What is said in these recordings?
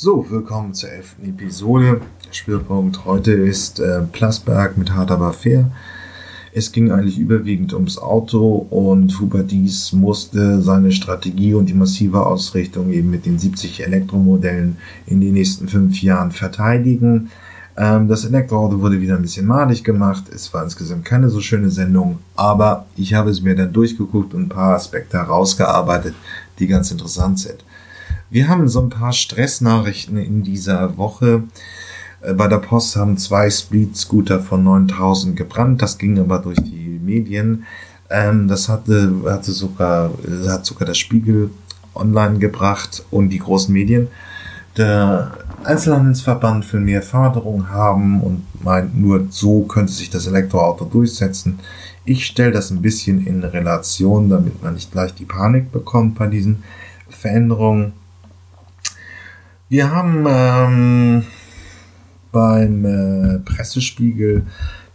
So, willkommen zur elften Episode. Der Spielpunkt heute ist äh, Plasberg mit Hard aber fair. Es ging eigentlich überwiegend ums Auto und Hubert Dies musste seine Strategie und die massive Ausrichtung eben mit den 70 Elektromodellen in den nächsten fünf Jahren verteidigen. Ähm, das Elektroauto wurde wieder ein bisschen malig gemacht. Es war insgesamt keine so schöne Sendung, aber ich habe es mir dann durchgeguckt und ein paar Aspekte herausgearbeitet, die ganz interessant sind. Wir haben so ein paar Stressnachrichten in dieser Woche. Äh, bei der Post haben zwei Speed-Scooter von 9000 gebrannt. Das ging aber durch die Medien. Ähm, das hatte, hatte sogar, hat sogar der Spiegel online gebracht und die großen Medien. Der Einzelhandelsverband will mehr Förderung haben und meint, nur so könnte sich das Elektroauto durchsetzen. Ich stelle das ein bisschen in Relation, damit man nicht gleich die Panik bekommt bei diesen Veränderungen. Wir haben ähm, beim äh, Pressespiegel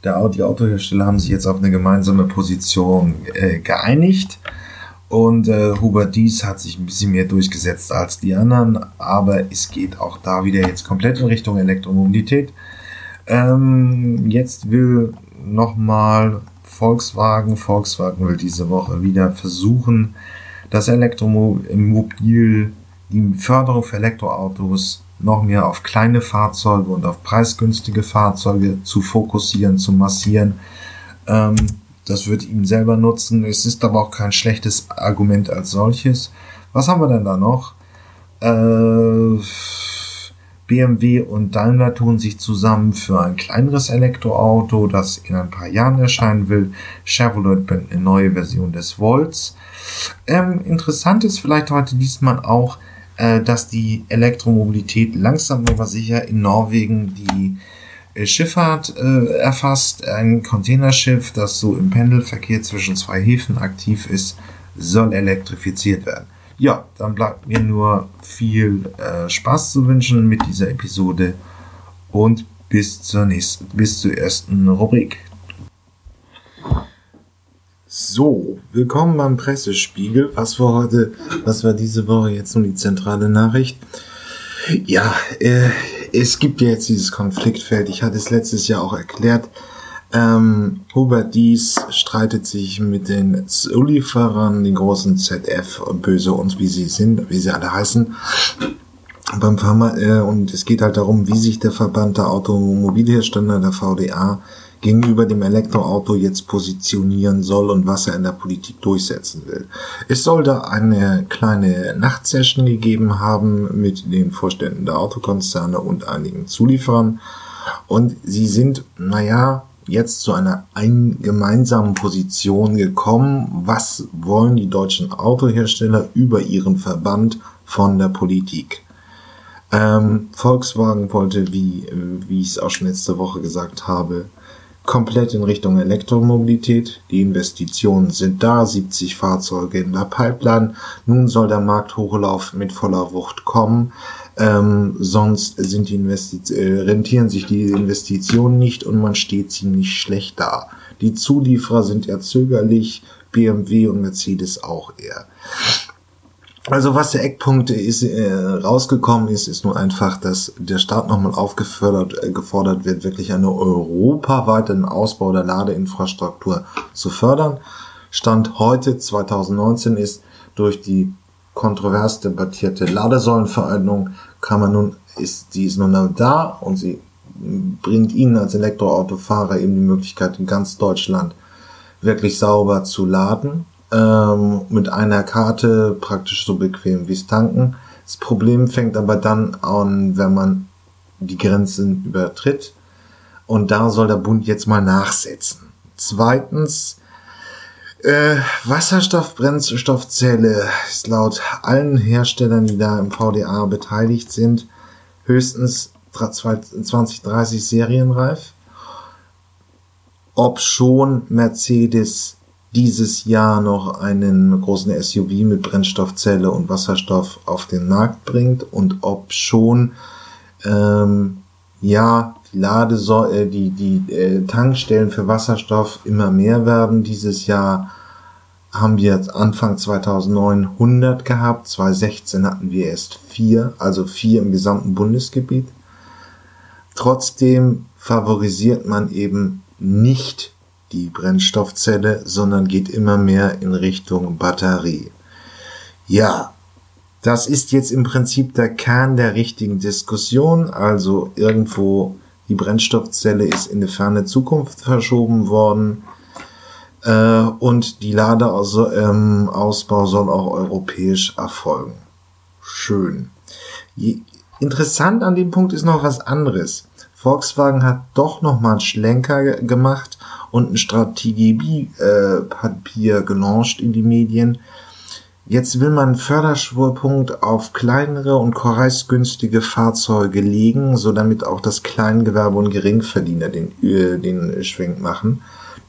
der Audi Autohersteller haben sich jetzt auf eine gemeinsame Position äh, geeinigt. Und äh, Hubert Dies hat sich ein bisschen mehr durchgesetzt als die anderen, aber es geht auch da wieder jetzt komplett in Richtung Elektromobilität. Ähm, jetzt will nochmal Volkswagen, Volkswagen will diese Woche wieder versuchen, das Elektromobil die Förderung für Elektroautos noch mehr auf kleine Fahrzeuge und auf preisgünstige Fahrzeuge zu fokussieren, zu massieren. Ähm, das wird ihm selber nutzen. Es ist aber auch kein schlechtes Argument als solches. Was haben wir denn da noch? Äh, BMW und Daimler tun sich zusammen für ein kleineres Elektroauto, das in ein paar Jahren erscheinen will. Chevrolet bringt eine neue Version des Volts. Ähm, interessant ist vielleicht heute diesmal auch, dass die Elektromobilität langsam aber sicher in Norwegen die äh, Schifffahrt äh, erfasst. Ein Containerschiff, das so im Pendelverkehr zwischen zwei Häfen aktiv ist, soll elektrifiziert werden. Ja, dann bleibt mir nur viel äh, Spaß zu wünschen mit dieser Episode und bis zur nächsten, bis zur ersten Rubrik. So, willkommen beim Pressespiegel. Was war heute, was war diese Woche jetzt nun die zentrale Nachricht? Ja, äh, es gibt ja jetzt dieses Konfliktfeld. Ich hatte es letztes Jahr auch erklärt. Ähm, Hubert Dies streitet sich mit den Zulieferern, den großen ZF und böse uns, wie sie sind, wie sie alle heißen. Beim Pharma, äh, und es geht halt darum, wie sich der Verband der Automobilhersteller, der VDA, gegenüber dem Elektroauto jetzt positionieren soll und was er in der Politik durchsetzen will. Es soll da eine kleine Nachtsession gegeben haben mit den Vorständen der Autokonzerne und einigen Zulieferern. Und sie sind, naja, jetzt zu einer ein gemeinsamen Position gekommen. Was wollen die deutschen Autohersteller über ihren Verband von der Politik? Ähm, Volkswagen wollte, wie, wie ich es auch schon letzte Woche gesagt habe, komplett in Richtung Elektromobilität. Die Investitionen sind da, 70 Fahrzeuge in der Pipeline. Nun soll der Markthochlauf mit voller Wucht kommen. Ähm, sonst sind die Investi äh, rentieren sich die Investitionen nicht und man steht ziemlich schlecht da. Die Zulieferer sind eher zögerlich, BMW und Mercedes auch eher. Also was der Eckpunkt ist, äh, rausgekommen ist, ist nur einfach, dass der Staat nochmal aufgefordert äh, gefordert wird, wirklich einen europaweiten Ausbau der Ladeinfrastruktur zu fördern. Stand heute 2019 ist durch die kontrovers debattierte Ladesäulenverordnung kann man nun ist die ist nun da und sie bringt Ihnen als Elektroautofahrer eben die Möglichkeit in ganz Deutschland wirklich sauber zu laden ähm, mit einer Karte praktisch so bequem wie es tanken. Das Problem fängt aber dann an, wenn man die Grenzen übertritt. Und da soll der Bund jetzt mal nachsetzen. Zweitens, äh, Wasserstoffbrennstoffzelle ist laut allen Herstellern, die da im VDA beteiligt sind, höchstens 2030 serienreif. Ob schon Mercedes dieses Jahr noch einen großen SUV mit Brennstoffzelle und Wasserstoff auf den Markt bringt und ob schon ähm, ja die Ladesäule, äh, die die äh, Tankstellen für Wasserstoff immer mehr werden dieses Jahr, haben wir Anfang 2009 100 gehabt, 2016 hatten wir erst vier, also vier im gesamten Bundesgebiet. Trotzdem favorisiert man eben nicht die Brennstoffzelle, sondern geht immer mehr in Richtung Batterie. Ja, das ist jetzt im Prinzip der Kern der richtigen Diskussion. Also irgendwo die Brennstoffzelle ist in eine ferne Zukunft verschoben worden. Äh, und die Ladeausbau ähm, soll auch europäisch erfolgen. Schön. Interessant an dem Punkt ist noch was anderes. Volkswagen hat doch noch mal einen Schlenker gemacht und ein Strategiepapier gelauncht in die Medien, Jetzt will man Förderschwurpunkt auf kleinere und preisgünstige Fahrzeuge legen, so damit auch das Kleingewerbe und Geringverdiener den, äh, den Schwenk machen.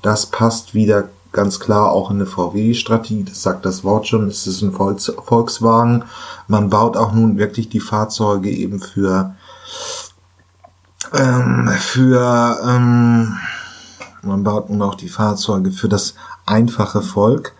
Das passt wieder ganz klar auch in eine VW-Strategie. Das sagt das Wort schon. Es ist ein Volkswagen. Man baut auch nun wirklich die Fahrzeuge eben für ähm, für ähm, man baut nun auch die Fahrzeuge für das einfache Volk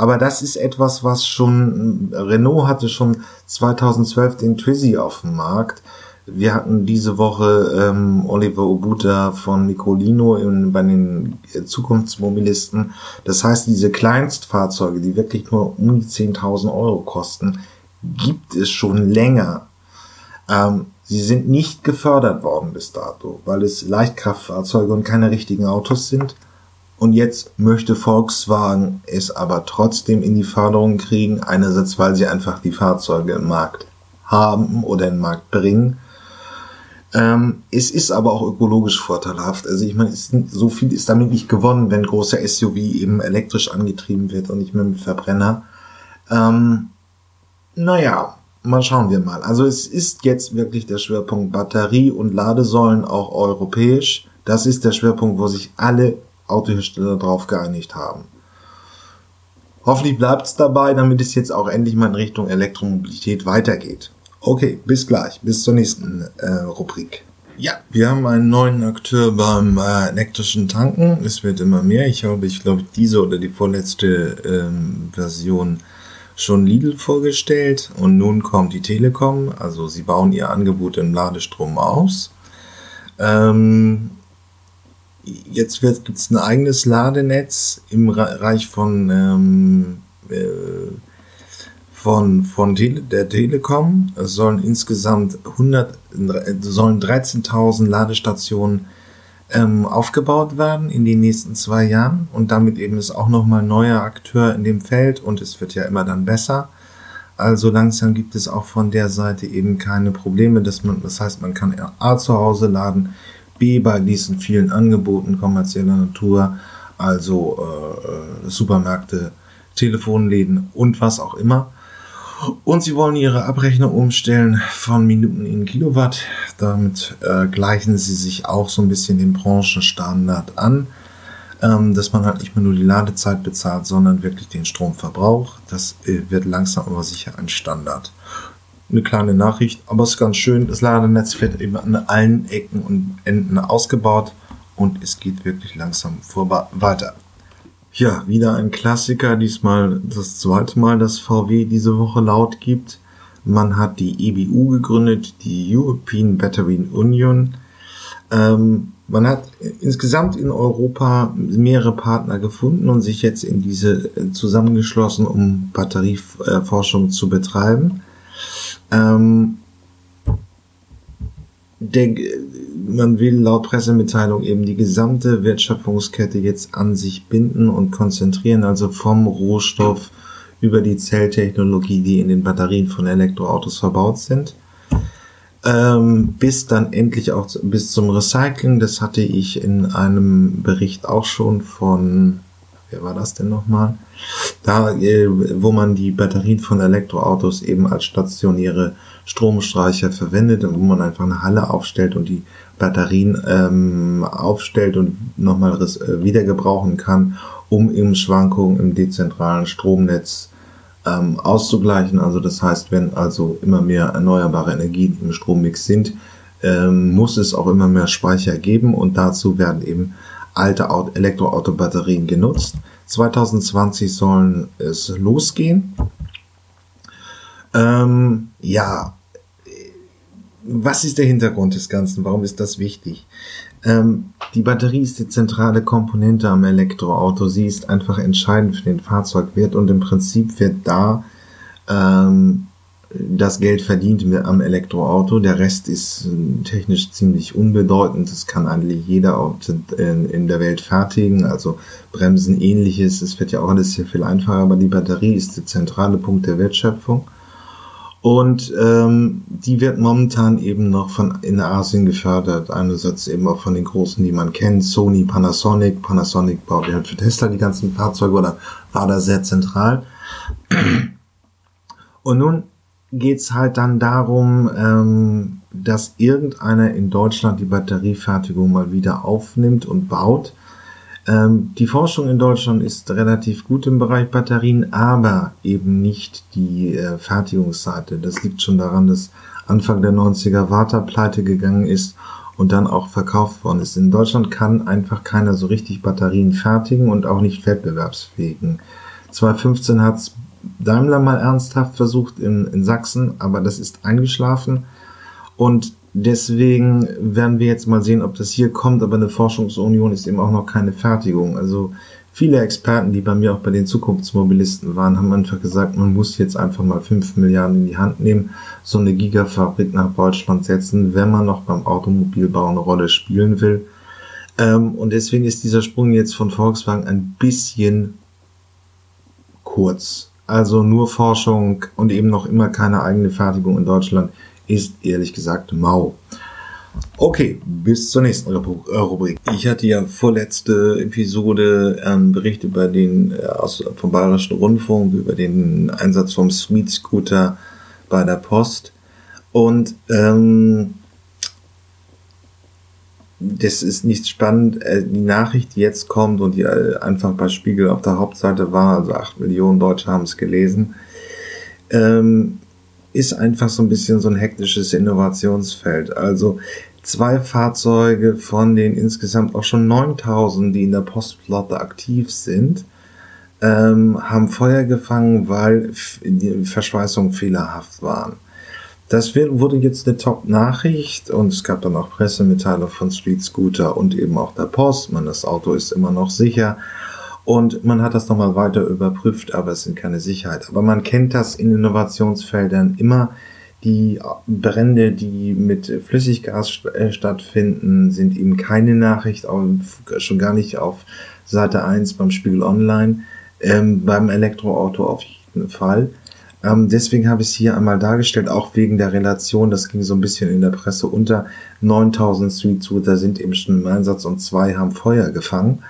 aber das ist etwas, was schon, Renault hatte schon 2012 den Twizy auf dem Markt. Wir hatten diese Woche ähm, Oliver Obuta von Nicolino in, bei den Zukunftsmobilisten. Das heißt, diese Kleinstfahrzeuge, die wirklich nur um die 10.000 Euro kosten, gibt es schon länger. Ähm, sie sind nicht gefördert worden bis dato, weil es Leichtkraftfahrzeuge und keine richtigen Autos sind. Und jetzt möchte Volkswagen es aber trotzdem in die Förderung kriegen. Einerseits, weil sie einfach die Fahrzeuge im Markt haben oder in den Markt bringen. Ähm, es ist aber auch ökologisch vorteilhaft. Also ich meine, so viel ist damit nicht gewonnen, wenn großer SUV eben elektrisch angetrieben wird und nicht mehr mit Verbrenner. Ähm, naja, mal schauen wir mal. Also es ist jetzt wirklich der Schwerpunkt Batterie und Ladesäulen auch europäisch. Das ist der Schwerpunkt, wo sich alle Autohersteller darauf geeinigt haben. Hoffentlich bleibt es dabei, damit es jetzt auch endlich mal in Richtung Elektromobilität weitergeht. Okay, bis gleich, bis zur nächsten äh, Rubrik. Ja, wir haben einen neuen Akteur beim äh, elektrischen Tanken. Es wird immer mehr. Ich habe, ich glaube, diese oder die vorletzte ähm, Version schon Lidl vorgestellt und nun kommt die Telekom. Also sie bauen ihr Angebot im Ladestrom aus. Ähm, jetzt gibt es ein eigenes Ladenetz im Bereich von, ähm, äh, von, von Tele der Telekom. Es sollen insgesamt 100, sollen 13.000 Ladestationen ähm, aufgebaut werden in den nächsten zwei Jahren und damit eben ist auch nochmal neuer Akteur in dem Feld und es wird ja immer dann besser. Also langsam gibt es auch von der Seite eben keine Probleme, dass man, das heißt, man kann A zu Hause laden, B bei diesen vielen Angeboten kommerzieller Natur, also äh, äh, Supermärkte, Telefonläden und was auch immer. Und sie wollen ihre Abrechnung umstellen von Minuten in Kilowatt. Damit äh, gleichen sie sich auch so ein bisschen dem Branchenstandard an, ähm, dass man halt nicht mehr nur die Ladezeit bezahlt, sondern wirklich den Stromverbrauch. Das äh, wird langsam aber sicher ein Standard eine kleine Nachricht, aber es ist ganz schön. Das Ladenetz wird eben an allen Ecken und Enden ausgebaut und es geht wirklich langsam vorbei weiter. Ja, wieder ein Klassiker, diesmal das zweite Mal, dass VW diese Woche laut gibt. Man hat die EBU gegründet, die European Battery Union. Ähm, man hat insgesamt in Europa mehrere Partner gefunden und sich jetzt in diese zusammengeschlossen, um Batterieforschung zu betreiben. Ähm, der, man will laut Pressemitteilung eben die gesamte Wertschöpfungskette jetzt an sich binden und konzentrieren, also vom Rohstoff über die Zelltechnologie, die in den Batterien von Elektroautos verbaut sind, ähm, bis dann endlich auch bis zum Recycling. Das hatte ich in einem Bericht auch schon von wer war das denn nochmal? Da, äh, wo man die Batterien von Elektroautos eben als stationäre Stromstreicher verwendet wo man einfach eine Halle aufstellt und die Batterien ähm, aufstellt und nochmal äh, wieder gebrauchen kann, um eben Schwankungen im dezentralen Stromnetz ähm, auszugleichen. Also das heißt, wenn also immer mehr erneuerbare Energien im Strommix sind, ähm, muss es auch immer mehr Speicher geben und dazu werden eben alte Elektroautobatterien genutzt. 2020 sollen es losgehen. Ähm, ja, was ist der Hintergrund des Ganzen? Warum ist das wichtig? Ähm, die Batterie ist die zentrale Komponente am Elektroauto. Sie ist einfach entscheidend für den Fahrzeugwert und im Prinzip wird da ähm, das Geld verdient am Elektroauto. Der Rest ist äh, technisch ziemlich unbedeutend. Das kann eigentlich jeder in der Welt fertigen. Also Bremsen ähnliches. Es wird ja auch alles sehr viel einfacher, aber die Batterie ist der zentrale Punkt der Wertschöpfung. Und ähm, die wird momentan eben noch von in Asien gefördert. Einerseits eben auch von den großen, die man kennt, Sony, Panasonic. Panasonic baut ja halt für Tesla die ganzen Fahrzeuge oder war da sehr zentral. Und nun geht's halt dann darum, ähm, dass irgendeiner in Deutschland die Batteriefertigung mal wieder aufnimmt und baut. Ähm, die Forschung in Deutschland ist relativ gut im Bereich Batterien, aber eben nicht die äh, Fertigungsseite. Das liegt schon daran, dass Anfang der 90er Warta pleite gegangen ist und dann auch verkauft worden ist. In Deutschland kann einfach keiner so richtig Batterien fertigen und auch nicht wettbewerbsfähigen. 2015 hat's Daimler mal ernsthaft versucht in, in Sachsen, aber das ist eingeschlafen. Und deswegen werden wir jetzt mal sehen, ob das hier kommt. Aber eine Forschungsunion ist eben auch noch keine Fertigung. Also viele Experten, die bei mir auch bei den Zukunftsmobilisten waren, haben einfach gesagt, man muss jetzt einfach mal 5 Milliarden in die Hand nehmen, so eine Gigafabrik nach Deutschland setzen, wenn man noch beim Automobilbau eine Rolle spielen will. Ähm, und deswegen ist dieser Sprung jetzt von Volkswagen ein bisschen kurz also nur Forschung und eben noch immer keine eigene Fertigung in Deutschland, ist ehrlich gesagt mau. Okay, bis zur nächsten Rubrik. Ich hatte ja vorletzte Episode einen Bericht über den äh, aus, vom Bayerischen Rundfunk über den Einsatz vom Sweet Scooter bei der Post. Und ähm, das ist nicht spannend. Äh, die Nachricht, die jetzt kommt und die äh, einfach bei Spiegel auf der Hauptseite war, also acht Millionen Deutsche haben es gelesen, ähm, ist einfach so ein bisschen so ein hektisches Innovationsfeld. Also zwei Fahrzeuge von den insgesamt auch schon 9000, die in der Postflotte aktiv sind, ähm, haben Feuer gefangen, weil die Verschweißungen fehlerhaft waren. Das wurde jetzt eine Top-Nachricht und es gab dann auch Pressemitteilung von Street Scooter und eben auch der Post. Man, das Auto ist immer noch sicher. Und man hat das nochmal weiter überprüft, aber es sind keine Sicherheit. Aber man kennt das in Innovationsfeldern immer. Die Brände, die mit Flüssiggas äh, stattfinden, sind eben keine Nachricht, schon gar nicht auf Seite 1 beim Spiegel Online. Ähm, beim Elektroauto auf jeden Fall. Ähm, deswegen habe ich es hier einmal dargestellt, auch wegen der Relation, das ging so ein bisschen in der Presse unter. 9000 Street Scooter sind eben schon im Einsatz und zwei haben Feuer gefangen.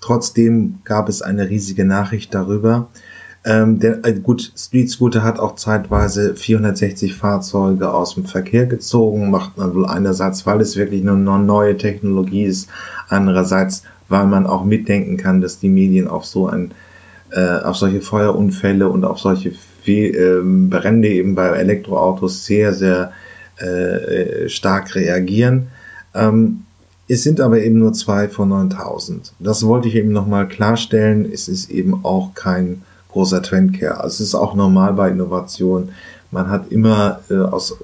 Trotzdem gab es eine riesige Nachricht darüber. Ähm, der, äh, gut, Street Scooter hat auch zeitweise 460 Fahrzeuge aus dem Verkehr gezogen, macht man wohl einerseits, weil es wirklich eine neue Technologie ist, andererseits, weil man auch mitdenken kann, dass die Medien auf so ein äh, auf solche Feuerunfälle und auf solche wie ähm, Brände eben bei Elektroautos sehr, sehr äh, stark reagieren. Ähm, es sind aber eben nur zwei von 9000. Das wollte ich eben nochmal klarstellen. Es ist eben auch kein großer Trendcare. Also es ist auch normal bei Innovation. Man hat immer äh, aus,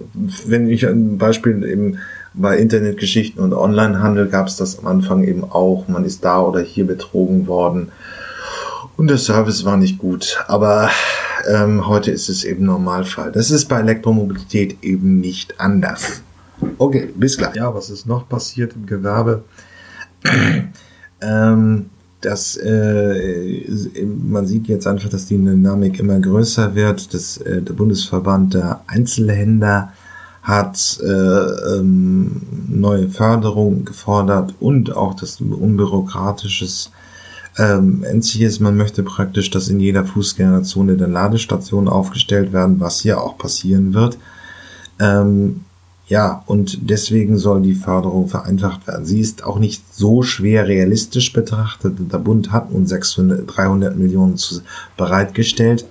wenn ich ein Beispiel eben bei Internetgeschichten und Onlinehandel gab es das am Anfang eben auch. Man ist da oder hier betrogen worden. Und der Service war nicht gut. Aber ähm, heute ist es eben Normalfall. Das ist bei Elektromobilität eben nicht anders. Okay, bis gleich. Ja, was ist noch passiert im Gewerbe? ähm, das, äh, man sieht jetzt einfach, dass die Dynamik immer größer wird. Das, äh, der Bundesverband der Einzelhändler hat äh, ähm, neue Förderungen gefordert und auch das unbürokratisches ähm, ist, man möchte praktisch, dass in jeder Fußgängerzone der Ladestationen aufgestellt werden, was hier auch passieren wird. Ähm, ja, und deswegen soll die Förderung vereinfacht werden. Sie ist auch nicht so schwer realistisch betrachtet. Der Bund hat nun 600, 300 Millionen zu, bereitgestellt.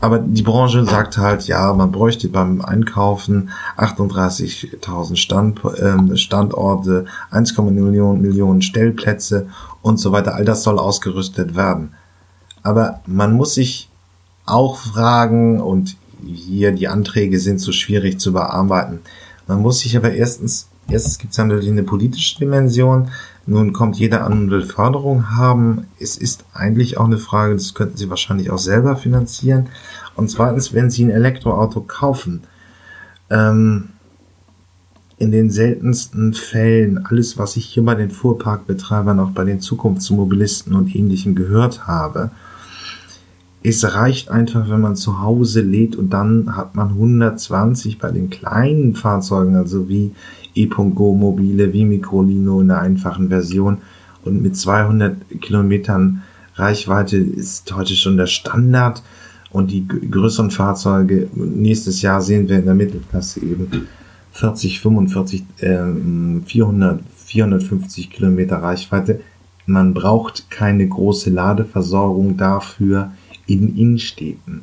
Aber die Branche sagt halt, ja, man bräuchte beim Einkaufen 38.000 Stand, äh, Standorte, 1,0 Millionen, Millionen Stellplätze und so weiter. All das soll ausgerüstet werden. Aber man muss sich auch fragen, und hier die Anträge sind so schwierig zu bearbeiten, man muss sich aber erstens, erstens gibt es natürlich eine politische Dimension, nun kommt jeder an und will Förderung haben. Es ist eigentlich auch eine Frage, das könnten Sie wahrscheinlich auch selber finanzieren. Und zweitens, wenn Sie ein Elektroauto kaufen, ähm, in den seltensten Fällen, alles, was ich hier bei den Fuhrparkbetreibern, auch bei den Zukunftsmobilisten und ähnlichen gehört habe, es reicht einfach, wenn man zu Hause lädt und dann hat man 120 bei den kleinen Fahrzeugen, also wie e.go mobile wie Microlino in der einfachen Version. Und mit 200 Kilometern Reichweite ist heute schon der Standard. Und die größeren Fahrzeuge nächstes Jahr sehen wir in der Mittelklasse eben 40, 45, äh, 400, 450 Kilometer Reichweite. Man braucht keine große Ladeversorgung dafür in Innenstädten.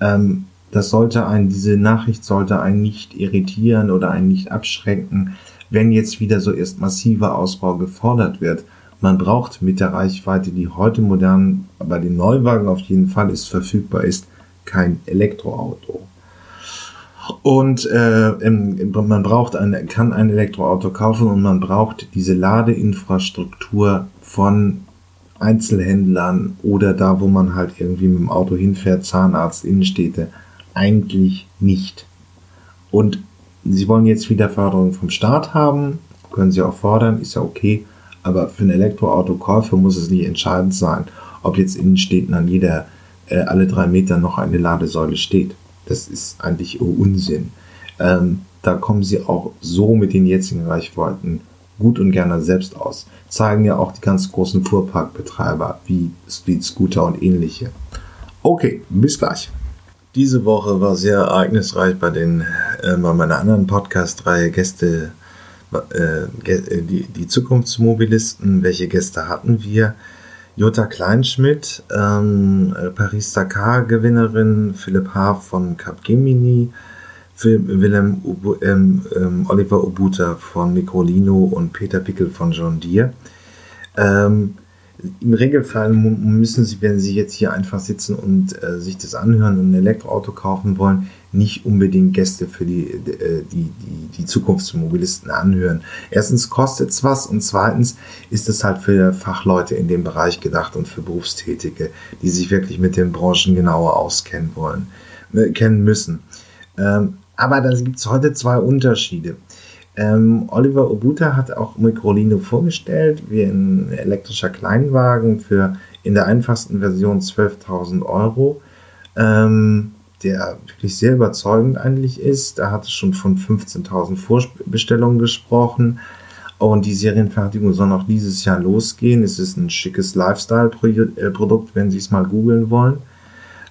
Ähm, das sollte einen, diese Nachricht sollte einen nicht irritieren oder einen nicht abschrecken, wenn jetzt wieder so erst massiver Ausbau gefordert wird. Man braucht mit der Reichweite, die heute modern bei den Neuwagen auf jeden Fall ist, verfügbar ist, kein Elektroauto. Und äh, man braucht ein, kann ein Elektroauto kaufen und man braucht diese Ladeinfrastruktur von Einzelhändlern oder da, wo man halt irgendwie mit dem Auto hinfährt, Zahnarzt, Innenstädte eigentlich nicht. Und sie wollen jetzt wieder Förderung vom Staat haben, können sie auch fordern, ist ja okay, aber für einen Elektroautokäufer muss es nicht entscheidend sein, ob jetzt in Städten an jeder, äh, alle drei Meter noch eine Ladesäule steht. Das ist eigentlich Unsinn. Ähm, da kommen sie auch so mit den jetzigen Reichweiten gut und gerne selbst aus. Zeigen ja auch die ganz großen Fuhrparkbetreiber wie Street Scooter und ähnliche. Okay, bis gleich. Diese Woche war sehr ereignisreich bei den äh, bei meiner anderen Podcast-Reihe Gäste, äh, äh, die, die Zukunftsmobilisten. Welche Gäste hatten wir? Jutta Kleinschmidt, ähm, Paris-Dakar-Gewinnerin, Philipp Haaf von Capgemini, Willem Ubu, ähm, ähm, Oliver Obuta von Microlino und Peter Pickel von John Deere. Ähm, im Regelfall müssen Sie, wenn Sie jetzt hier einfach sitzen und äh, sich das anhören und ein Elektroauto kaufen wollen, nicht unbedingt Gäste für die, äh, die, die, die Zukunftsmobilisten anhören. Erstens kostet es was und zweitens ist es halt für Fachleute in dem Bereich gedacht und für Berufstätige, die sich wirklich mit den Branchen genauer auskennen wollen, äh, kennen müssen. Ähm, aber da gibt es heute zwei Unterschiede. Ähm, Oliver Obuta hat auch Microlino vorgestellt, wie ein elektrischer Kleinwagen für in der einfachsten Version 12.000 Euro, ähm, der wirklich sehr überzeugend eigentlich ist. Da hat es schon von 15.000 Vorbestellungen gesprochen und die Serienfertigung soll noch dieses Jahr losgehen. Es ist ein schickes Lifestyle-Produkt, wenn Sie es mal googeln wollen.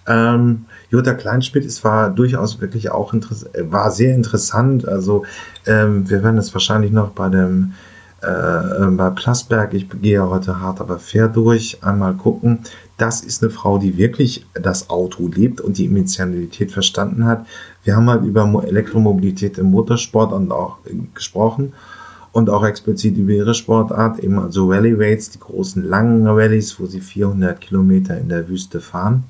Ähm, Jutta Kleinschmidt ist war durchaus wirklich auch war sehr interessant. Also ähm, wir werden es wahrscheinlich noch bei dem äh, bei Plasberg, ich gehe heute hart aber fair durch, einmal gucken. Das ist eine Frau, die wirklich das Auto lebt und die Emotionalität verstanden hat. Wir haben halt über Elektromobilität im Motorsport und auch äh, gesprochen und auch explizit über ihre Sportart, eben also Rally Rates, die großen langen Rallyes, wo sie 400 Kilometer in der Wüste fahren.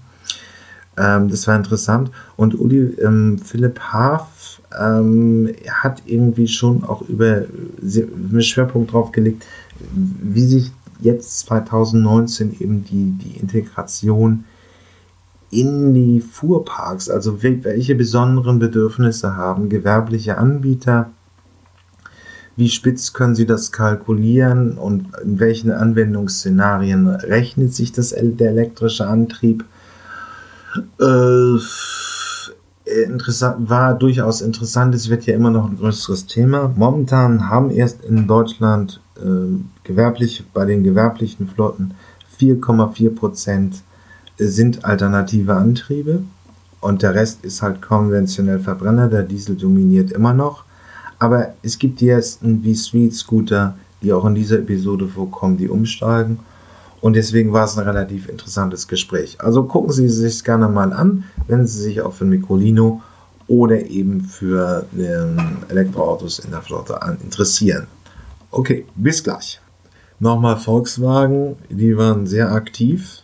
Ähm, das war interessant. Und Uli ähm, Philipp Haaf ähm, hat irgendwie schon auch über einen Schwerpunkt drauf gelegt, wie sich jetzt 2019 eben die, die Integration in die Fuhrparks, also welche besonderen Bedürfnisse haben gewerbliche Anbieter, wie spitz können sie das kalkulieren und in welchen Anwendungsszenarien rechnet sich das, der elektrische Antrieb äh, interessant, war durchaus interessant. Es wird ja immer noch ein größeres Thema. Momentan haben erst in Deutschland äh, gewerblich, bei den gewerblichen Flotten 4,4 Prozent sind alternative Antriebe und der Rest ist halt konventionell Verbrenner. Der Diesel dominiert immer noch. Aber es gibt die ersten wie Street Scooter, die auch in dieser Episode vorkommen, die umsteigen. Und deswegen war es ein relativ interessantes Gespräch. Also gucken Sie sich gerne mal an, wenn Sie sich auch für Microlino oder eben für ähm, Elektroautos in der Flotte interessieren. Okay, bis gleich. Nochmal Volkswagen, die waren sehr aktiv.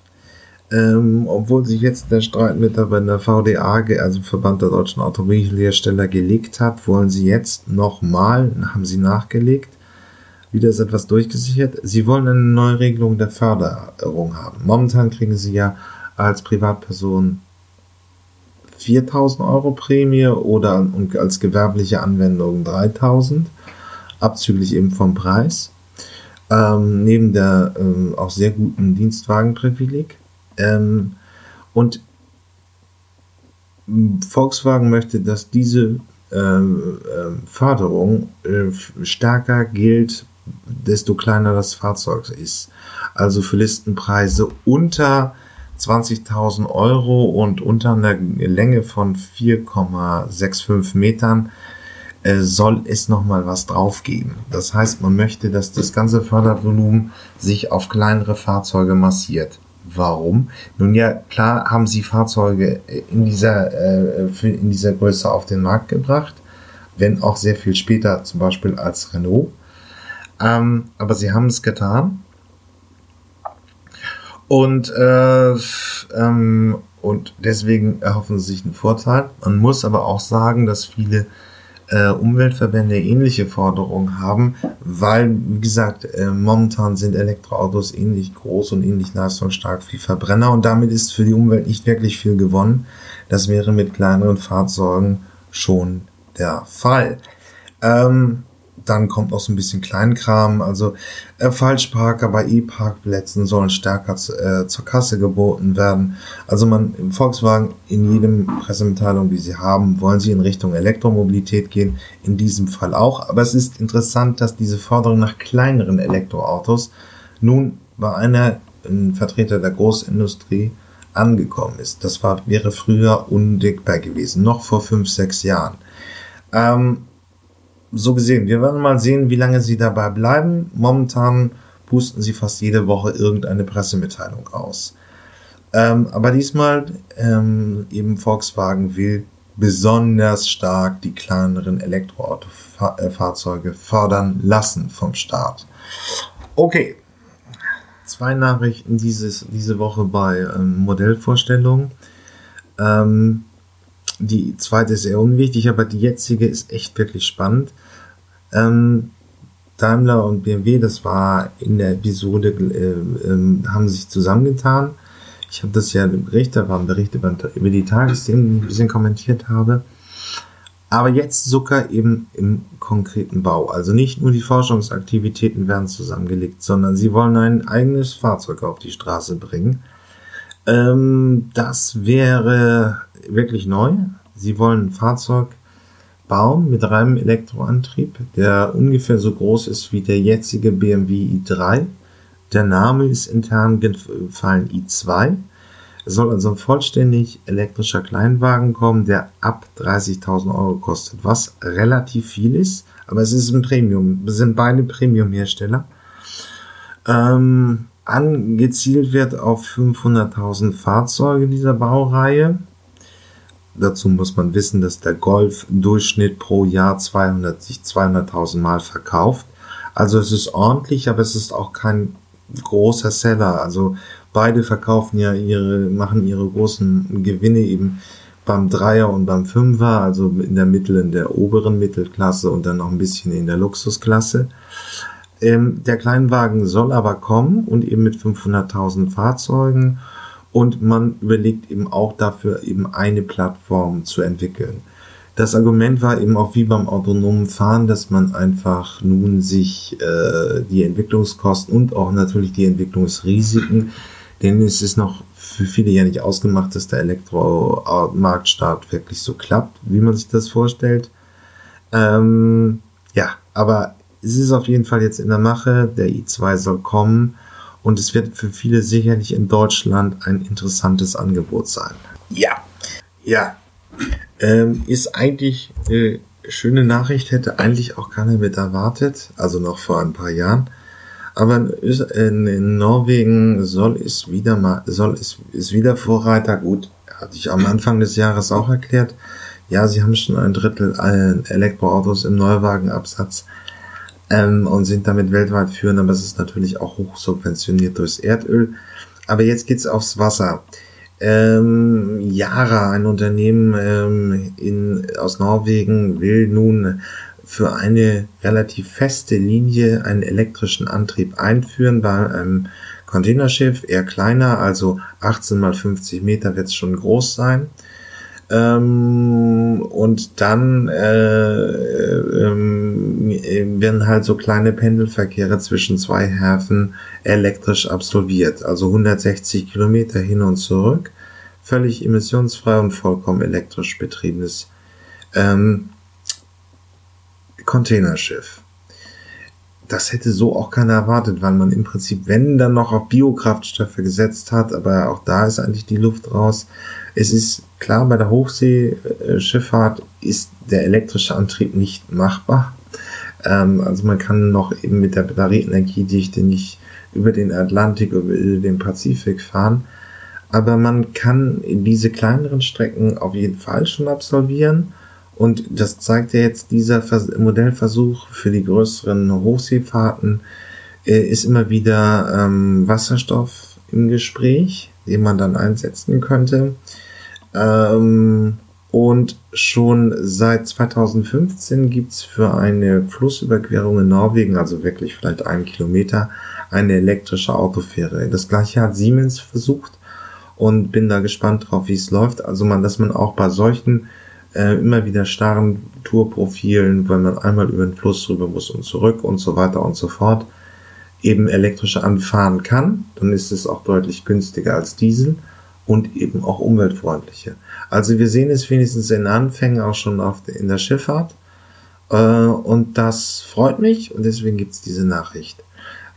Ähm, obwohl sich jetzt der Streit mit der, der VDA, also Verband der deutschen Automobilhersteller, gelegt hat, wollen sie jetzt nochmal, haben sie nachgelegt, wieder ist etwas durchgesichert. Sie wollen eine neue Regelung der Förderung haben. Momentan kriegen sie ja als Privatperson 4000 Euro Prämie oder als gewerbliche Anwendung 3000, abzüglich eben vom Preis. Ähm, neben der ähm, auch sehr guten Dienstwagenprivileg. Ähm, und Volkswagen möchte, dass diese ähm, ähm, Förderung äh, stärker gilt, desto kleiner das Fahrzeug ist. Also für Listenpreise unter 20.000 Euro und unter einer Länge von 4,65 Metern äh, soll es nochmal was drauf geben. Das heißt, man möchte, dass das ganze Fördervolumen sich auf kleinere Fahrzeuge massiert. Warum? Nun ja, klar haben sie Fahrzeuge in dieser, äh, in dieser Größe auf den Markt gebracht, wenn auch sehr viel später, zum Beispiel als Renault. Ähm, aber sie haben es getan. Und, äh, ähm, und deswegen erhoffen sie sich einen Vorteil. Man muss aber auch sagen, dass viele äh, Umweltverbände ähnliche Forderungen haben, weil, wie gesagt, äh, momentan sind Elektroautos ähnlich groß und ähnlich leistungsstark wie Verbrenner und damit ist für die Umwelt nicht wirklich viel gewonnen. Das wäre mit kleineren Fahrzeugen schon der Fall. Ähm, dann kommt auch so ein bisschen Kleinkram. Also äh, Falschparker bei E-Parkplätzen sollen stärker zu, äh, zur Kasse geboten werden. Also man im Volkswagen in jedem Pressemitteilung, die sie haben, wollen sie in Richtung Elektromobilität gehen. In diesem Fall auch. Aber es ist interessant, dass diese Forderung nach kleineren Elektroautos nun bei einer ein Vertreter der Großindustrie angekommen ist. Das war, wäre früher undenkbar gewesen, noch vor fünf, sechs Jahren. Ähm, so gesehen, wir werden mal sehen, wie lange sie dabei bleiben. Momentan pusten sie fast jede Woche irgendeine Pressemitteilung aus. Ähm, aber diesmal ähm, eben Volkswagen will besonders stark die kleineren Elektroautofahrzeuge fördern lassen vom Staat. Okay, zwei Nachrichten dieses, diese Woche bei ähm, Modellvorstellungen. Ähm, die zweite ist eher unwichtig, aber die jetzige ist echt wirklich spannend. Ähm, Daimler und BMW, das war in der Episode, äh, äh, haben sich zusammengetan. Ich habe das ja im Bericht, da war ein Bericht über, über die Tagesthemen, ein bisschen kommentiert habe. Aber jetzt sogar eben im konkreten Bau. Also nicht nur die Forschungsaktivitäten werden zusammengelegt, sondern sie wollen ein eigenes Fahrzeug auf die Straße bringen. Ähm, das wäre wirklich neu. Sie wollen ein Fahrzeug bauen mit reinem Elektroantrieb, der ungefähr so groß ist wie der jetzige BMW i3. Der Name ist intern gefallen i2. Es soll also ein vollständig elektrischer Kleinwagen kommen, der ab 30.000 Euro kostet, was relativ viel ist, aber es ist ein Premium. Wir sind beide Premium-Hersteller. Ähm, angezielt wird auf 500.000 Fahrzeuge dieser Baureihe. Dazu muss man wissen, dass der Golf Durchschnitt pro Jahr 200, sich 200.000 Mal verkauft. Also es ist ordentlich, aber es ist auch kein großer Seller. Also beide verkaufen ja ihre, machen ihre großen Gewinne eben beim Dreier und beim Fünfer, also in der Mittel, in der oberen Mittelklasse und dann noch ein bisschen in der Luxusklasse. Ähm, der Kleinwagen soll aber kommen und eben mit 500.000 Fahrzeugen und man überlegt eben auch dafür eben eine Plattform zu entwickeln. Das Argument war eben auch wie beim autonomen Fahren, dass man einfach nun sich äh, die Entwicklungskosten und auch natürlich die Entwicklungsrisiken, denn es ist noch für viele ja nicht ausgemacht, dass der Elektromarktstart wirklich so klappt, wie man sich das vorstellt. Ähm, ja, aber es ist auf jeden Fall jetzt in der Mache. Der i2 soll kommen und es wird für viele sicherlich in Deutschland ein interessantes Angebot sein. Ja, ja. Ähm, ist eigentlich eine schöne Nachricht, hätte eigentlich auch keiner mit erwartet, also noch vor ein paar Jahren. Aber in, in, Norwegen soll es wieder mal, soll es, ist wieder Vorreiter. Gut, hatte ich am Anfang des Jahres auch erklärt. Ja, sie haben schon ein Drittel Elektroautos im Neuwagenabsatz ähm, und sind damit weltweit führend, aber es ist natürlich auch hoch subventioniert durchs Erdöl. Aber jetzt geht's aufs Wasser. Ähm, Yara, ein Unternehmen ähm, in, aus Norwegen, will nun für eine relativ feste Linie einen elektrischen Antrieb einführen bei einem Containerschiff, eher kleiner, also 18 mal 50 Meter wird es schon groß sein. Ähm, und dann äh, ähm, werden halt so kleine Pendelverkehre zwischen zwei Häfen elektrisch absolviert. Also 160 Kilometer hin und zurück. Völlig emissionsfrei und vollkommen elektrisch betriebenes ähm, Containerschiff. Das hätte so auch keiner erwartet, weil man im Prinzip, wenn dann noch auf Biokraftstoffe gesetzt hat, aber auch da ist eigentlich die Luft raus. Es ist klar, bei der Hochseeschifffahrt ist der elektrische Antrieb nicht machbar. Ähm, also man kann noch eben mit der Batterieenergiedichte nicht über den Atlantik oder den Pazifik fahren. Aber man kann diese kleineren Strecken auf jeden Fall schon absolvieren. Und das zeigt ja jetzt dieser Modellversuch für die größeren Hochseefahrten, äh, ist immer wieder ähm, Wasserstoff im Gespräch, den man dann einsetzen könnte. Ähm, und schon seit 2015 gibt's für eine Flussüberquerung in Norwegen, also wirklich vielleicht einen Kilometer, eine elektrische Autofähre. Das gleiche hat Siemens versucht und bin da gespannt drauf, wie es läuft. Also man, dass man auch bei solchen äh, immer wieder starren Tourprofilen, wenn man einmal über den Fluss rüber muss und zurück und so weiter und so fort, eben elektrisch anfahren kann, dann ist es auch deutlich günstiger als Diesel und eben auch umweltfreundlicher. Also wir sehen es wenigstens in Anfängen auch schon auf in der Schifffahrt äh, und das freut mich und deswegen gibt's diese Nachricht,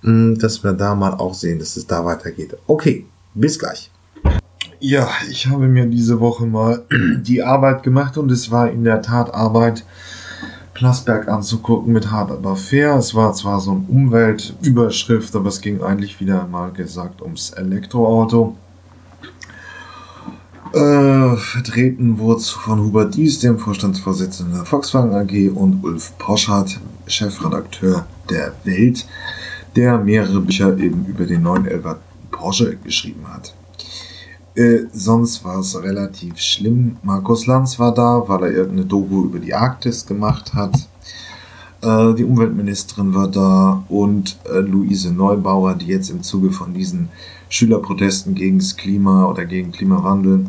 hm, dass wir da mal auch sehen, dass es da weitergeht. Okay, bis gleich. Ja, ich habe mir diese Woche mal die Arbeit gemacht und es war in der Tat Arbeit, Plasberg anzugucken mit hart aber fair. Es war zwar so eine Umweltüberschrift, aber es ging eigentlich wieder mal gesagt ums Elektroauto. Äh, vertreten wurde von Hubert Dies, dem Vorstandsvorsitzenden der Volkswagen AG, und Ulf Poschardt, Chefredakteur der Welt, der mehrere Bücher eben über den 911 Porsche geschrieben hat. Äh, sonst war es relativ schlimm. Markus Lanz war da, weil er irgendeine Doku über die Arktis gemacht hat. Äh, die Umweltministerin war da und äh, Luise Neubauer, die jetzt im Zuge von diesen Schülerprotesten gegen das Klima oder gegen Klimawandel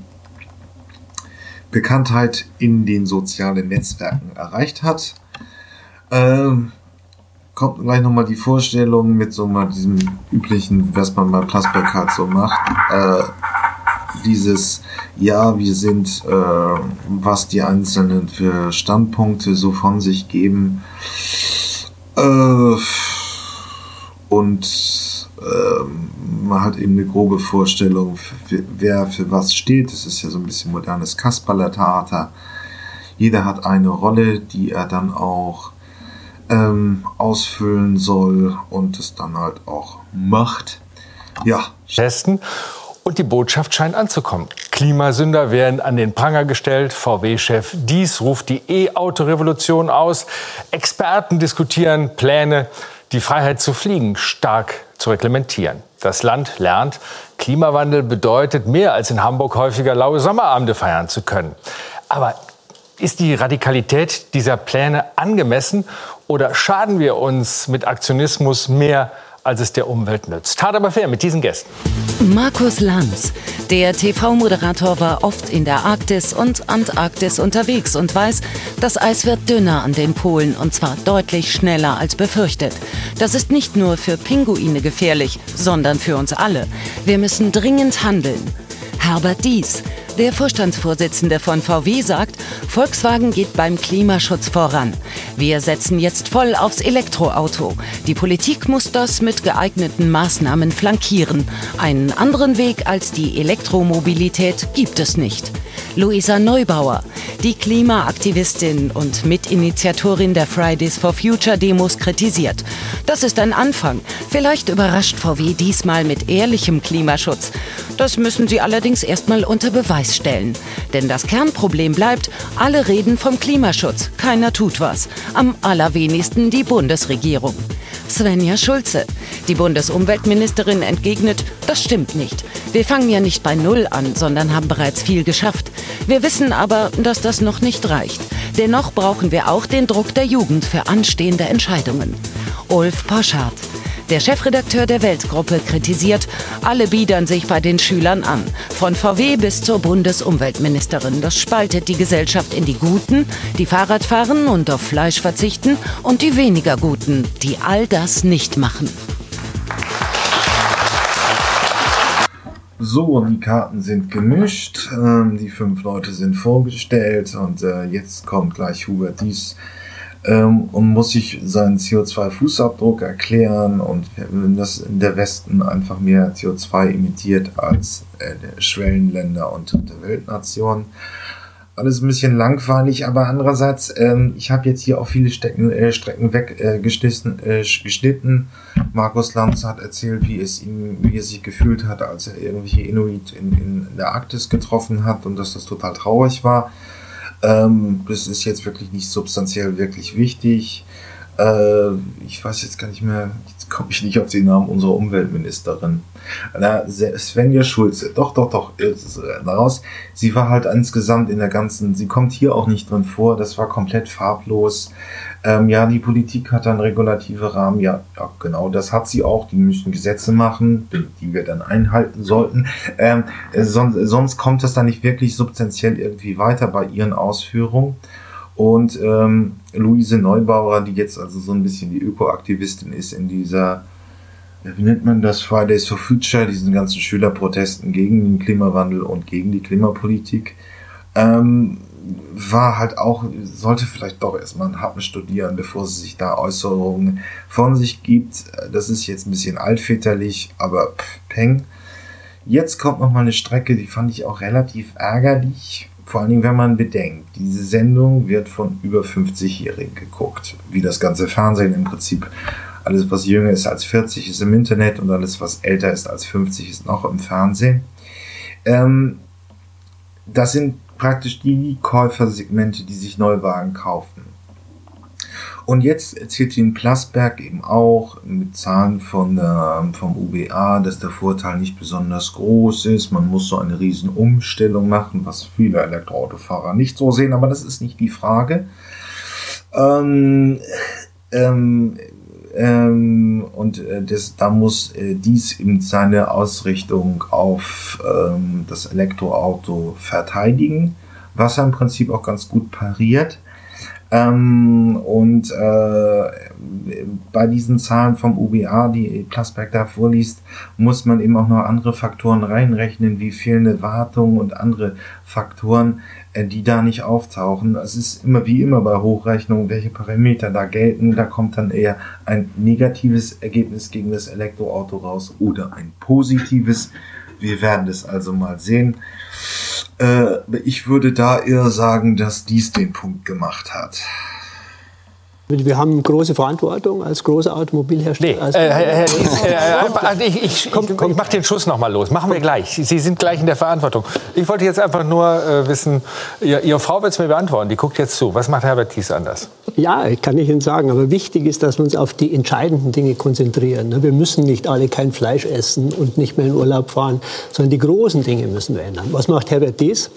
Bekanntheit in den sozialen Netzwerken erreicht hat. Ähm, kommt gleich nochmal die Vorstellung mit so mal diesem üblichen, was man bei Plasberg halt so macht. Äh, dieses, ja, wir sind, äh, was die Einzelnen für Standpunkte so von sich geben. Äh, und äh, man hat eben eine grobe Vorstellung, wer für was steht. Das ist ja so ein bisschen modernes Kasperler-Theater. Jeder hat eine Rolle, die er dann auch ähm, ausfüllen soll und es dann halt auch macht. Ja. Testen. Und die Botschaft scheint anzukommen. Klimasünder werden an den Pranger gestellt. VW-Chef Dies ruft die E-Auto-Revolution aus. Experten diskutieren Pläne, die Freiheit zu fliegen stark zu reglementieren. Das Land lernt, Klimawandel bedeutet mehr als in Hamburg häufiger laue Sommerabende feiern zu können. Aber ist die Radikalität dieser Pläne angemessen oder schaden wir uns mit Aktionismus mehr als es der Umwelt nützt. Hart aber fair mit diesen Gästen. Markus Lanz. Der TV-Moderator war oft in der Arktis und Antarktis unterwegs und weiß, das Eis wird dünner an den Polen und zwar deutlich schneller als befürchtet. Das ist nicht nur für Pinguine gefährlich, sondern für uns alle. Wir müssen dringend handeln. Herbert Dies. Der Vorstandsvorsitzende von VW sagt, Volkswagen geht beim Klimaschutz voran. Wir setzen jetzt voll aufs Elektroauto. Die Politik muss das mit geeigneten Maßnahmen flankieren. Einen anderen Weg als die Elektromobilität gibt es nicht. Luisa Neubauer. die Klimaaktivistin und Mitinitiatorin der Fridays for Future Demos kritisiert. Das ist ein Anfang. Vielleicht überrascht VW diesmal mit ehrlichem Klimaschutz. Das müssen sie allerdings erstmal unter Beweis stellen. Denn das Kernproblem bleibt, alle reden vom Klimaschutz, keiner tut was. Am allerwenigsten die Bundesregierung. Svenja Schulze. Die Bundesumweltministerin entgegnet, das stimmt nicht. Wir fangen ja nicht bei Null an, sondern haben bereits viel geschafft. Wir wissen aber, dass das noch nicht reicht. Dennoch brauchen wir auch den Druck der Jugend für anstehende Entscheidungen. Ulf Poschardt. Der Chefredakteur der Weltgruppe kritisiert, alle biedern sich bei den Schülern an. Von VW bis zur Bundesumweltministerin. Das spaltet die Gesellschaft in die Guten, die Fahrrad fahren und auf Fleisch verzichten, und die weniger Guten, die all das nicht machen. So, die Karten sind gemischt, ähm, die fünf Leute sind vorgestellt und äh, jetzt kommt gleich Hubert Dies ähm, und muss sich seinen CO2-Fußabdruck erklären und wenn das in der Westen einfach mehr CO2 emittiert als äh, Schwellenländer und der Weltnationen. Alles ein bisschen langweilig, aber andererseits, ähm, ich habe jetzt hier auch viele Stecken, äh, Strecken weggeschnitten. Äh, geschnitten. Markus Lanz hat erzählt, wie es ihm, wie er sich gefühlt hat, als er irgendwelche Inuit in, in der Arktis getroffen hat und dass das total traurig war. Ähm, das ist jetzt wirklich nicht substanziell wirklich wichtig. Äh, ich weiß jetzt gar nicht mehr, jetzt komme ich nicht auf den Namen unserer Umweltministerin. Na, Svenja Schulze, doch, doch, doch, daraus. Sie war halt insgesamt in der ganzen, sie kommt hier auch nicht drin vor, das war komplett farblos. Ähm, ja, die Politik hat dann regulative Rahmen, ja, ja, genau, das hat sie auch. Die müssen Gesetze machen, die wir dann einhalten sollten. Ähm, sonst, sonst kommt das dann nicht wirklich substanziell irgendwie weiter bei ihren Ausführungen. Und ähm, Luise Neubauer, die jetzt also so ein bisschen die Ökoaktivistin ist in dieser, wie nennt man das, Fridays for Future, diesen ganzen Schülerprotesten gegen den Klimawandel und gegen die Klimapolitik, ähm, war halt auch, sollte vielleicht doch erstmal einen Happen studieren, bevor sie sich da Äußerungen von sich gibt. Das ist jetzt ein bisschen altväterlich, aber pff, peng. Jetzt kommt noch mal eine Strecke, die fand ich auch relativ ärgerlich. Vor allen Dingen, wenn man bedenkt, diese Sendung wird von über 50-Jährigen geguckt. Wie das ganze Fernsehen im Prinzip. Alles, was jünger ist als 40, ist im Internet und alles, was älter ist als 50, ist noch im Fernsehen. Ähm, das sind praktisch die Käufersegmente, die sich Neuwagen kaufen. Und jetzt erzählt Ihnen Plasberg eben auch mit Zahlen von, äh, vom UBA, dass der Vorteil nicht besonders groß ist. Man muss so eine riesen Umstellung machen, was viele Elektroautofahrer nicht so sehen, aber das ist nicht die Frage. Ähm, ähm, ähm, und äh, das, da muss äh, dies eben seine Ausrichtung auf ähm, das Elektroauto verteidigen, was er im Prinzip auch ganz gut pariert. Ähm, und äh, bei diesen Zahlen vom UBA, die Plasberg da vorliest, muss man eben auch noch andere Faktoren reinrechnen, wie fehlende Wartung und andere Faktoren, äh, die da nicht auftauchen. Es ist immer wie immer bei Hochrechnungen, welche Parameter da gelten. Da kommt dann eher ein negatives Ergebnis gegen das Elektroauto raus oder ein positives. Wir werden das also mal sehen. Äh, ich würde da eher sagen, dass dies den Punkt gemacht hat. Wir haben große Verantwortung als großer Automobilhersteller. Nee, äh, äh, äh, ich, ich, komm, komm. ich mache den Schuss noch mal los. Machen wir gleich. Sie sind gleich in der Verantwortung. Ich wollte jetzt einfach nur äh, wissen, ihr, Ihre Frau wird es mir beantworten. Die guckt jetzt zu. Was macht Herbert Thies anders? Ja, kann ich Ihnen sagen. Aber wichtig ist, dass wir uns auf die entscheidenden Dinge konzentrieren. Ne? Wir müssen nicht alle kein Fleisch essen und nicht mehr in Urlaub fahren, sondern die großen Dinge müssen wir ändern. Was macht Herbert Thies?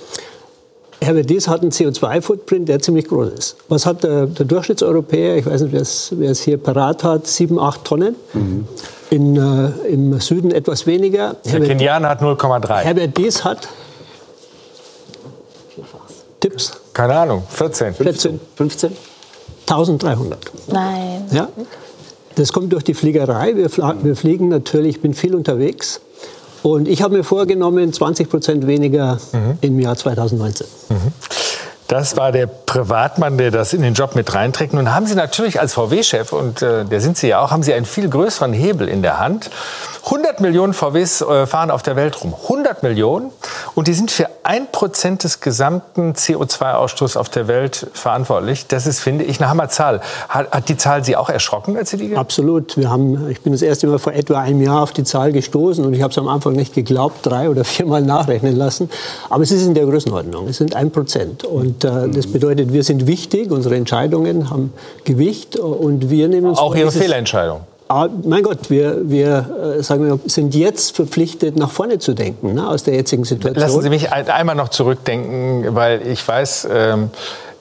Herbert Dies hat einen CO2-Footprint, der ziemlich groß ist. Was hat der, der Durchschnittseuropäer, ich weiß nicht, wer es hier parat hat, sieben, acht Tonnen. Mhm. In, äh, Im Süden etwas weniger. Der Herbert, Kenianer hat 0,3. Herbert Dies hat Tipps? Keine Ahnung, 14. 14. 15? 1300. Nein. Ja? Das kommt durch die Fliegerei. Wir, wir fliegen natürlich, ich bin viel unterwegs. Und ich habe mir vorgenommen, 20 Prozent weniger mhm. im Jahr 2019. Mhm. Das war der Privatmann, der das in den Job mit reinträgt. Nun haben Sie natürlich als VW-Chef, und äh, der sind Sie ja auch, haben Sie einen viel größeren Hebel in der Hand. 100 Millionen VWs äh, fahren auf der Welt rum. 100 Millionen. Und die sind für ein Prozent des gesamten CO2-Ausstoßes auf der Welt verantwortlich. Das ist, finde ich, eine Hammerzahl. Hat, hat die Zahl Sie auch erschrocken, als Sie die Absolut. Wir haben, ich bin das erste Mal vor etwa einem Jahr auf die Zahl gestoßen und ich habe es am Anfang nicht geglaubt, drei oder viermal nachrechnen lassen. Aber es ist in der Größenordnung. Es sind ein Prozent. Und äh, das bedeutet, wir sind wichtig, unsere Entscheidungen haben Gewicht und wir nehmen uns Auch Ihre Fehlentscheidung. Ah, mein Gott, wir, wir, äh, sagen wir sind jetzt verpflichtet, nach vorne zu denken, ne, aus der jetzigen Situation. Lassen Sie mich einmal noch zurückdenken, weil ich weiß, ähm,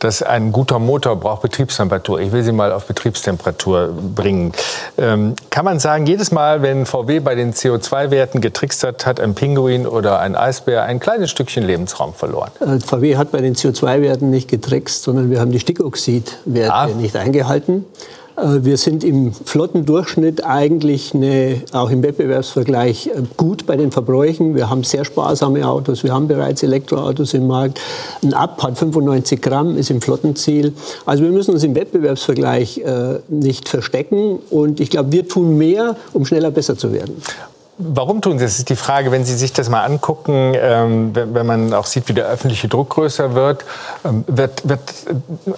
dass ein guter Motor braucht Betriebstemperatur. Ich will Sie mal auf Betriebstemperatur bringen. Ähm, kann man sagen, jedes Mal, wenn VW bei den CO2-Werten getrickst hat, hat ein Pinguin oder ein Eisbär ein kleines Stückchen Lebensraum verloren? Äh, VW hat bei den CO2-Werten nicht getrickst, sondern wir haben die Stickoxidwerte ah. nicht eingehalten. Äh, wir sind im Flottendurchschnitt eigentlich eine, auch im Wettbewerbsvergleich äh, gut bei den Verbräuchen. Wir haben sehr sparsame Autos, wir haben bereits Elektroautos im Markt. Ein Up hat 95 Gramm, ist im Flottenziel. Also wir müssen uns im Wettbewerbsvergleich äh, nicht verstecken und ich glaube, wir tun mehr, um schneller besser zu werden. Warum tun Sie das? ist die Frage, wenn Sie sich das mal angucken, ähm, wenn, wenn, man auch sieht, wie der öffentliche Druck größer wird, ähm, wird, wird,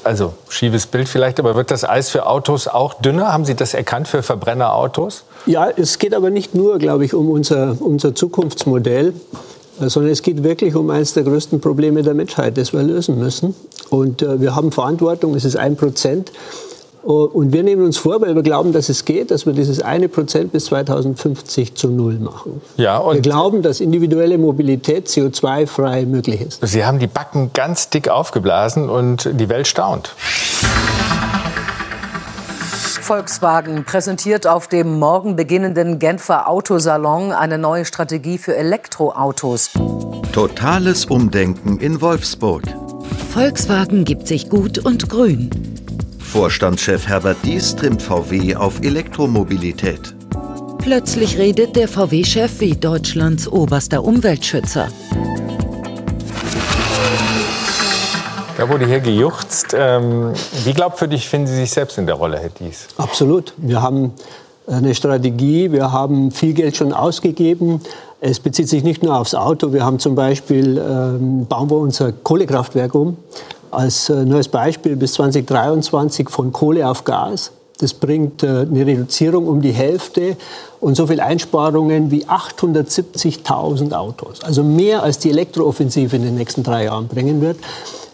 also schiefes Bild vielleicht, aber wird das Eis für Autos auch dünner? Haben Sie das erkannt für Verbrennerautos? Ja, es geht aber nicht nur, glaube ich, um unser, unser Zukunftsmodell, sondern es geht wirklich um eines der größten Probleme der Menschheit, das wir lösen müssen. Und äh, wir haben Verantwortung, es ist ein Prozent. Und wir nehmen uns vor, weil wir glauben, dass es geht, dass wir dieses eine Prozent bis 2050 zu Null machen. Ja, und wir glauben, dass individuelle Mobilität CO2-frei möglich ist. Sie haben die Backen ganz dick aufgeblasen und die Welt staunt. Volkswagen präsentiert auf dem morgen beginnenden Genfer Autosalon eine neue Strategie für Elektroautos. Totales Umdenken in Wolfsburg. Volkswagen gibt sich gut und grün. Vorstandschef Herbert Dies trimmt VW auf Elektromobilität. Plötzlich redet der VW-Chef wie Deutschlands oberster Umweltschützer. Da wurde hier gejuchzt. Ähm, wie glaubwürdig finden Sie sich selbst in der Rolle, Herr Dies? Absolut. Wir haben eine Strategie, wir haben viel Geld schon ausgegeben. Es bezieht sich nicht nur aufs Auto. Wir haben zum Beispiel, ähm, bauen wir unser Kohlekraftwerk um. Als äh, neues Beispiel bis 2023 von Kohle auf Gas. Das bringt äh, eine Reduzierung um die Hälfte und so viel Einsparungen wie 870.000 Autos. Also mehr als die Elektrooffensive in den nächsten drei Jahren bringen wird.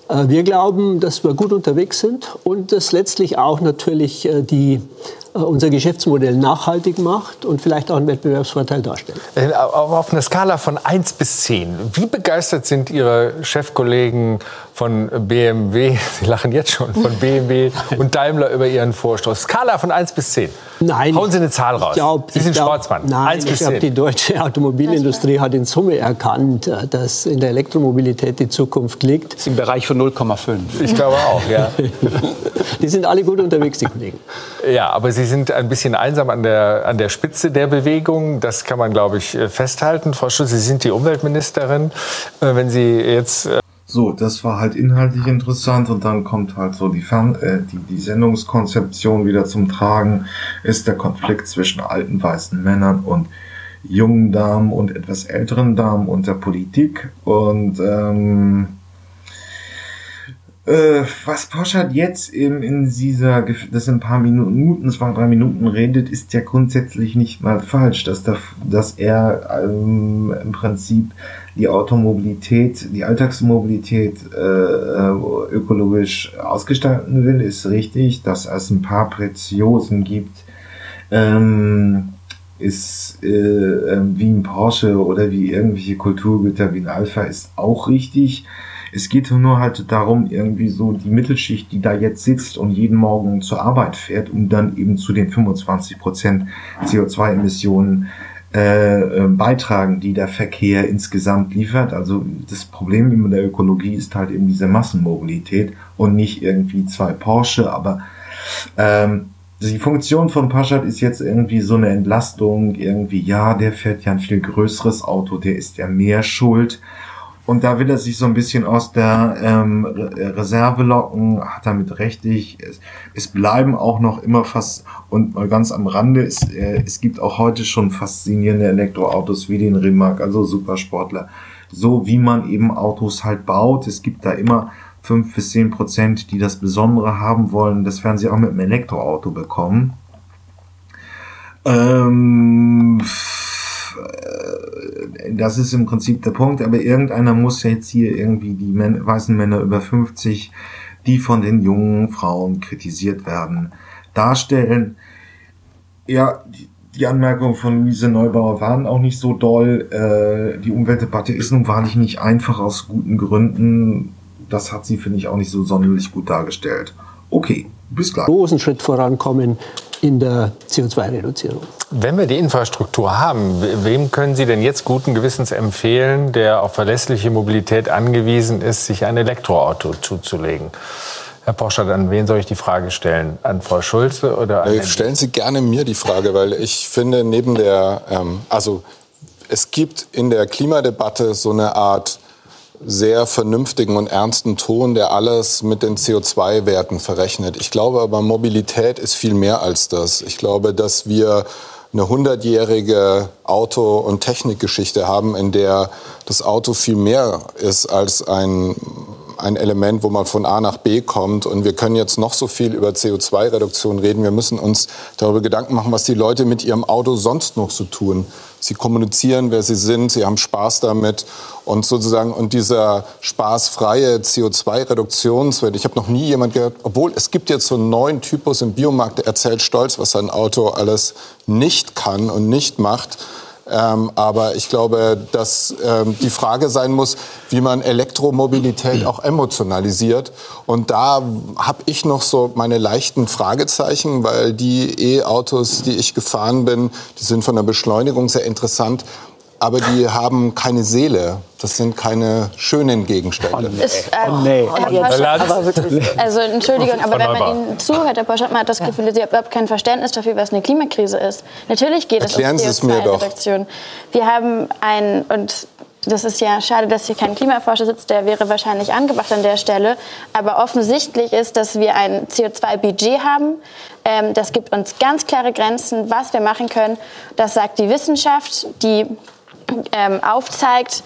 Äh, wir glauben, dass wir gut unterwegs sind und dass letztlich auch natürlich die unser Geschäftsmodell nachhaltig macht und vielleicht auch einen Wettbewerbsvorteil darstellt. Auf einer Skala von 1 bis 10, wie begeistert sind Ihre Chefkollegen von BMW, Sie lachen jetzt schon, von BMW und Daimler über Ihren Vorstoß? Skala von 1 bis 10. Nein. Hauen Sie eine Zahl raus. Glaub, Sie sind glaub, Sportsmann. Nein, 1 ich glaube, die deutsche Automobilindustrie hat in Summe erkannt, äh, dass in der Elektromobilität die Zukunft liegt. Das ist im Bereich von 0,5. Ich glaube auch, ja. die sind alle gut unterwegs, die Kollegen. Ja, aber Sie sind ein bisschen einsam an der, an der Spitze der Bewegung. Das kann man, glaube ich, äh, festhalten. Frau Schulz, Sie sind die Umweltministerin. Äh, wenn Sie jetzt so, das war halt inhaltlich interessant und dann kommt halt so die, Fern äh, die, die Sendungskonzeption wieder zum Tragen, ist der Konflikt zwischen alten weißen Männern und jungen Damen und etwas älteren Damen und der Politik. Und ähm, äh, was Poschert jetzt in, in dieser, das in ein paar Minuten, zwei, drei Minuten redet, ist ja grundsätzlich nicht mal falsch, dass, da, dass er ähm, im Prinzip die Automobilität, die Alltagsmobilität äh, ökologisch ausgestalten will, ist richtig, dass es ein paar Preziosen gibt, ähm, ist äh, wie ein Porsche oder wie irgendwelche Kulturgüter wie ein Alpha ist auch richtig. Es geht nur halt darum, irgendwie so die Mittelschicht, die da jetzt sitzt und jeden Morgen zur Arbeit fährt, um dann eben zu den 25 Prozent CO2-Emissionen äh, äh, beitragen, die der Verkehr insgesamt liefert. Also das Problem in der Ökologie ist halt eben diese Massenmobilität und nicht irgendwie zwei Porsche, aber ähm, die Funktion von Paschat ist jetzt irgendwie so eine Entlastung, irgendwie, ja, der fährt ja ein viel größeres Auto, der ist ja mehr schuld. Und da will er sich so ein bisschen aus der ähm, Reserve locken, hat damit richtig. Es, es bleiben auch noch immer fast, und mal ganz am Rande, es, äh, es gibt auch heute schon faszinierende Elektroautos wie den Rimac, also Supersportler. So wie man eben Autos halt baut. Es gibt da immer fünf bis zehn Prozent, die das Besondere haben wollen. Das werden sie auch mit einem Elektroauto bekommen. Ähm, äh, das ist im Prinzip der Punkt, aber irgendeiner muss jetzt hier irgendwie die Män weißen Männer über 50, die von den jungen Frauen kritisiert werden, darstellen. Ja, die, Anmerkungen von Luise Neubauer waren auch nicht so doll. Äh, die Umweltdebatte ist nun wahrlich nicht einfach aus guten Gründen. Das hat sie, finde ich, auch nicht so sonderlich gut dargestellt. Okay, bis gleich. Großen Schritt vorankommen in der CO2-Reduzierung. Wenn wir die Infrastruktur haben, wem können Sie denn jetzt guten Gewissens empfehlen, der auf verlässliche Mobilität angewiesen ist, sich ein Elektroauto zuzulegen? Herr Poschert, an wen soll ich die Frage stellen? An Frau Schulze oder an Stellen Sie gerne mir die Frage, weil ich finde, neben der, ähm, also es gibt in der Klimadebatte so eine Art sehr vernünftigen und ernsten Ton, der alles mit den CO2-Werten verrechnet. Ich glaube aber, Mobilität ist viel mehr als das. Ich glaube, dass wir eine hundertjährige Auto- und Technikgeschichte haben, in der das Auto viel mehr ist als ein, ein Element, wo man von A nach B kommt. Und wir können jetzt noch so viel über CO2-Reduktion reden. Wir müssen uns darüber Gedanken machen, was die Leute mit ihrem Auto sonst noch so tun. Sie kommunizieren, wer sie sind, sie haben Spaß damit und sozusagen und dieser spaßfreie CO2-Reduktionswert. Ich habe noch nie jemand gehört, obwohl es gibt jetzt so einen neuen Typus im Biomarkt, der erzählt stolz, was sein Auto alles nicht kann und nicht macht. Ähm, aber ich glaube, dass ähm, die Frage sein muss, wie man Elektromobilität auch emotionalisiert. Und da habe ich noch so meine leichten Fragezeichen, weil die E-Autos, die ich gefahren bin, die sind von der Beschleunigung sehr interessant aber die haben keine Seele. Das sind keine schönen Gegenstände. Oh, ist, äh, oh, nee. also Entschuldigung, aber wenn man Ihnen zuhört, Herr Poschert, man hat das Gefühl, Sie haben überhaupt kein Verständnis dafür, was eine Klimakrise ist. Natürlich geht Erklären es um CO2-Reduktion. Wir haben ein, und das ist ja schade, dass hier kein Klimaforscher sitzt, der wäre wahrscheinlich angebracht an der Stelle. Aber offensichtlich ist, dass wir ein CO2-Budget haben. Ähm, das gibt uns ganz klare Grenzen, was wir machen können. Das sagt die Wissenschaft, die ähm, aufzeigt,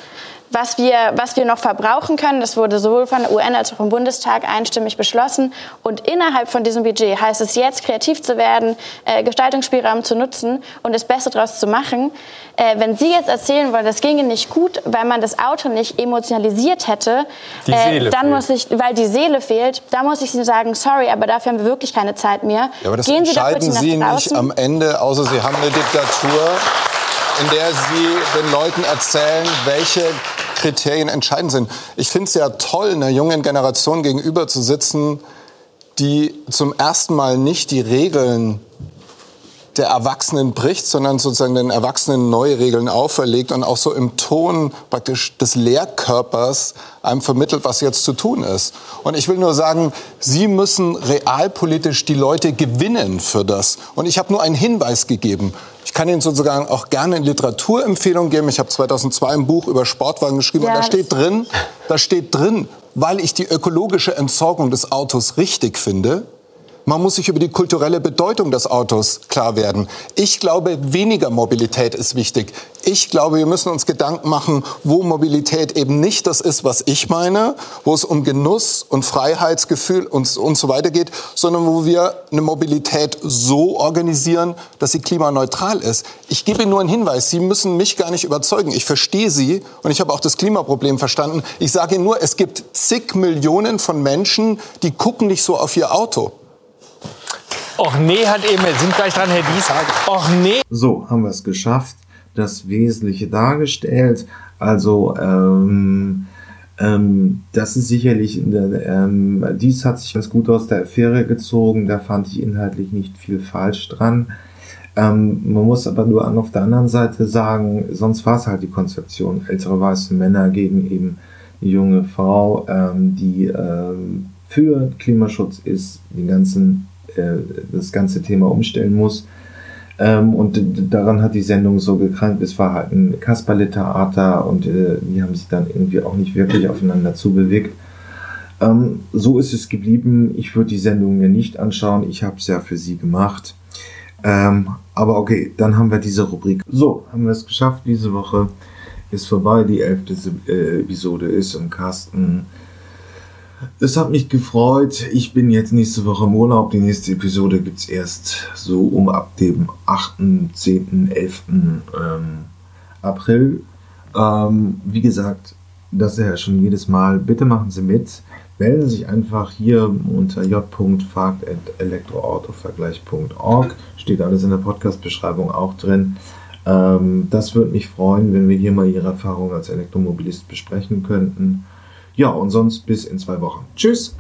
was wir, was wir noch verbrauchen können. Das wurde sowohl von der UN als auch vom Bundestag einstimmig beschlossen. Und innerhalb von diesem Budget heißt es jetzt, kreativ zu werden, äh, Gestaltungsspielraum zu nutzen und das Beste daraus zu machen. Äh, wenn Sie jetzt erzählen wollen, das ginge nicht gut, weil man das Auto nicht emotionalisiert hätte, äh, dann fehlt. muss ich, weil die Seele fehlt, da muss ich Ihnen sagen, sorry, aber dafür haben wir wirklich keine Zeit mehr. Ja, aber das Gehen Sie entscheiden Sie nicht am Ende, außer Sie haben eine Diktatur in der Sie den Leuten erzählen, welche Kriterien entscheidend sind. Ich finde es ja toll, einer jungen Generation gegenüber zu sitzen, die zum ersten Mal nicht die Regeln der Erwachsenen bricht, sondern sozusagen den Erwachsenen neue Regeln auferlegt und auch so im Ton praktisch des Lehrkörpers einem vermittelt, was jetzt zu tun ist. Und ich will nur sagen, Sie müssen realpolitisch die Leute gewinnen für das. Und ich habe nur einen Hinweis gegeben. Ich kann Ihnen sozusagen auch gerne eine Literaturempfehlung geben. Ich habe 2002 ein Buch über Sportwagen geschrieben ja, und da steht drin, da steht drin, weil ich die ökologische Entsorgung des Autos richtig finde, man muss sich über die kulturelle Bedeutung des Autos klar werden. Ich glaube, weniger Mobilität ist wichtig. Ich glaube, wir müssen uns Gedanken machen, wo Mobilität eben nicht das ist, was ich meine, wo es um Genuss und Freiheitsgefühl und, und so weiter geht, sondern wo wir eine Mobilität so organisieren, dass sie klimaneutral ist. Ich gebe Ihnen nur einen Hinweis. Sie müssen mich gar nicht überzeugen. Ich verstehe Sie und ich habe auch das Klimaproblem verstanden. Ich sage Ihnen nur, es gibt zig Millionen von Menschen, die gucken nicht so auf ihr Auto. Och nee, hat eben, wir sind gleich dran, Herr Dies. Och nee. So, haben wir es geschafft. Das Wesentliche dargestellt. Also, ähm, ähm, das ist sicherlich, ähm, dies hat sich ganz gut aus der Affäre gezogen. Da fand ich inhaltlich nicht viel falsch dran. Ähm, man muss aber nur auf der anderen Seite sagen, sonst war es halt die Konzeption ältere weiße Männer gegen eben die junge Frau, ähm, die ähm, für Klimaschutz ist, den ganzen äh, das ganze Thema umstellen muss. Ähm, und daran hat die Sendung so gekrankt. Es war halt ein Kasperle-Theater und äh, die haben sich dann irgendwie auch nicht wirklich aufeinander zubewegt. Ähm, so ist es geblieben. Ich würde die Sendung mir nicht anschauen. Ich habe es ja für sie gemacht. Ähm, aber okay, dann haben wir diese Rubrik. So, haben wir es geschafft. Diese Woche ist vorbei. Die elfte äh, Episode ist im Kasten. Es hat mich gefreut. Ich bin jetzt nächste Woche im Urlaub. Die nächste Episode gibt es erst so um ab dem 8., 10., 11. Ähm, April. Ähm, wie gesagt, das ist ja schon jedes Mal. Bitte machen Sie mit. Melden Sie sich einfach hier unter j.fahrt.elektroautovergleich.org. Steht alles in der Podcast-Beschreibung auch drin. Ähm, das würde mich freuen, wenn wir hier mal Ihre Erfahrungen als Elektromobilist besprechen könnten. Ja, und sonst bis in zwei Wochen. Tschüss.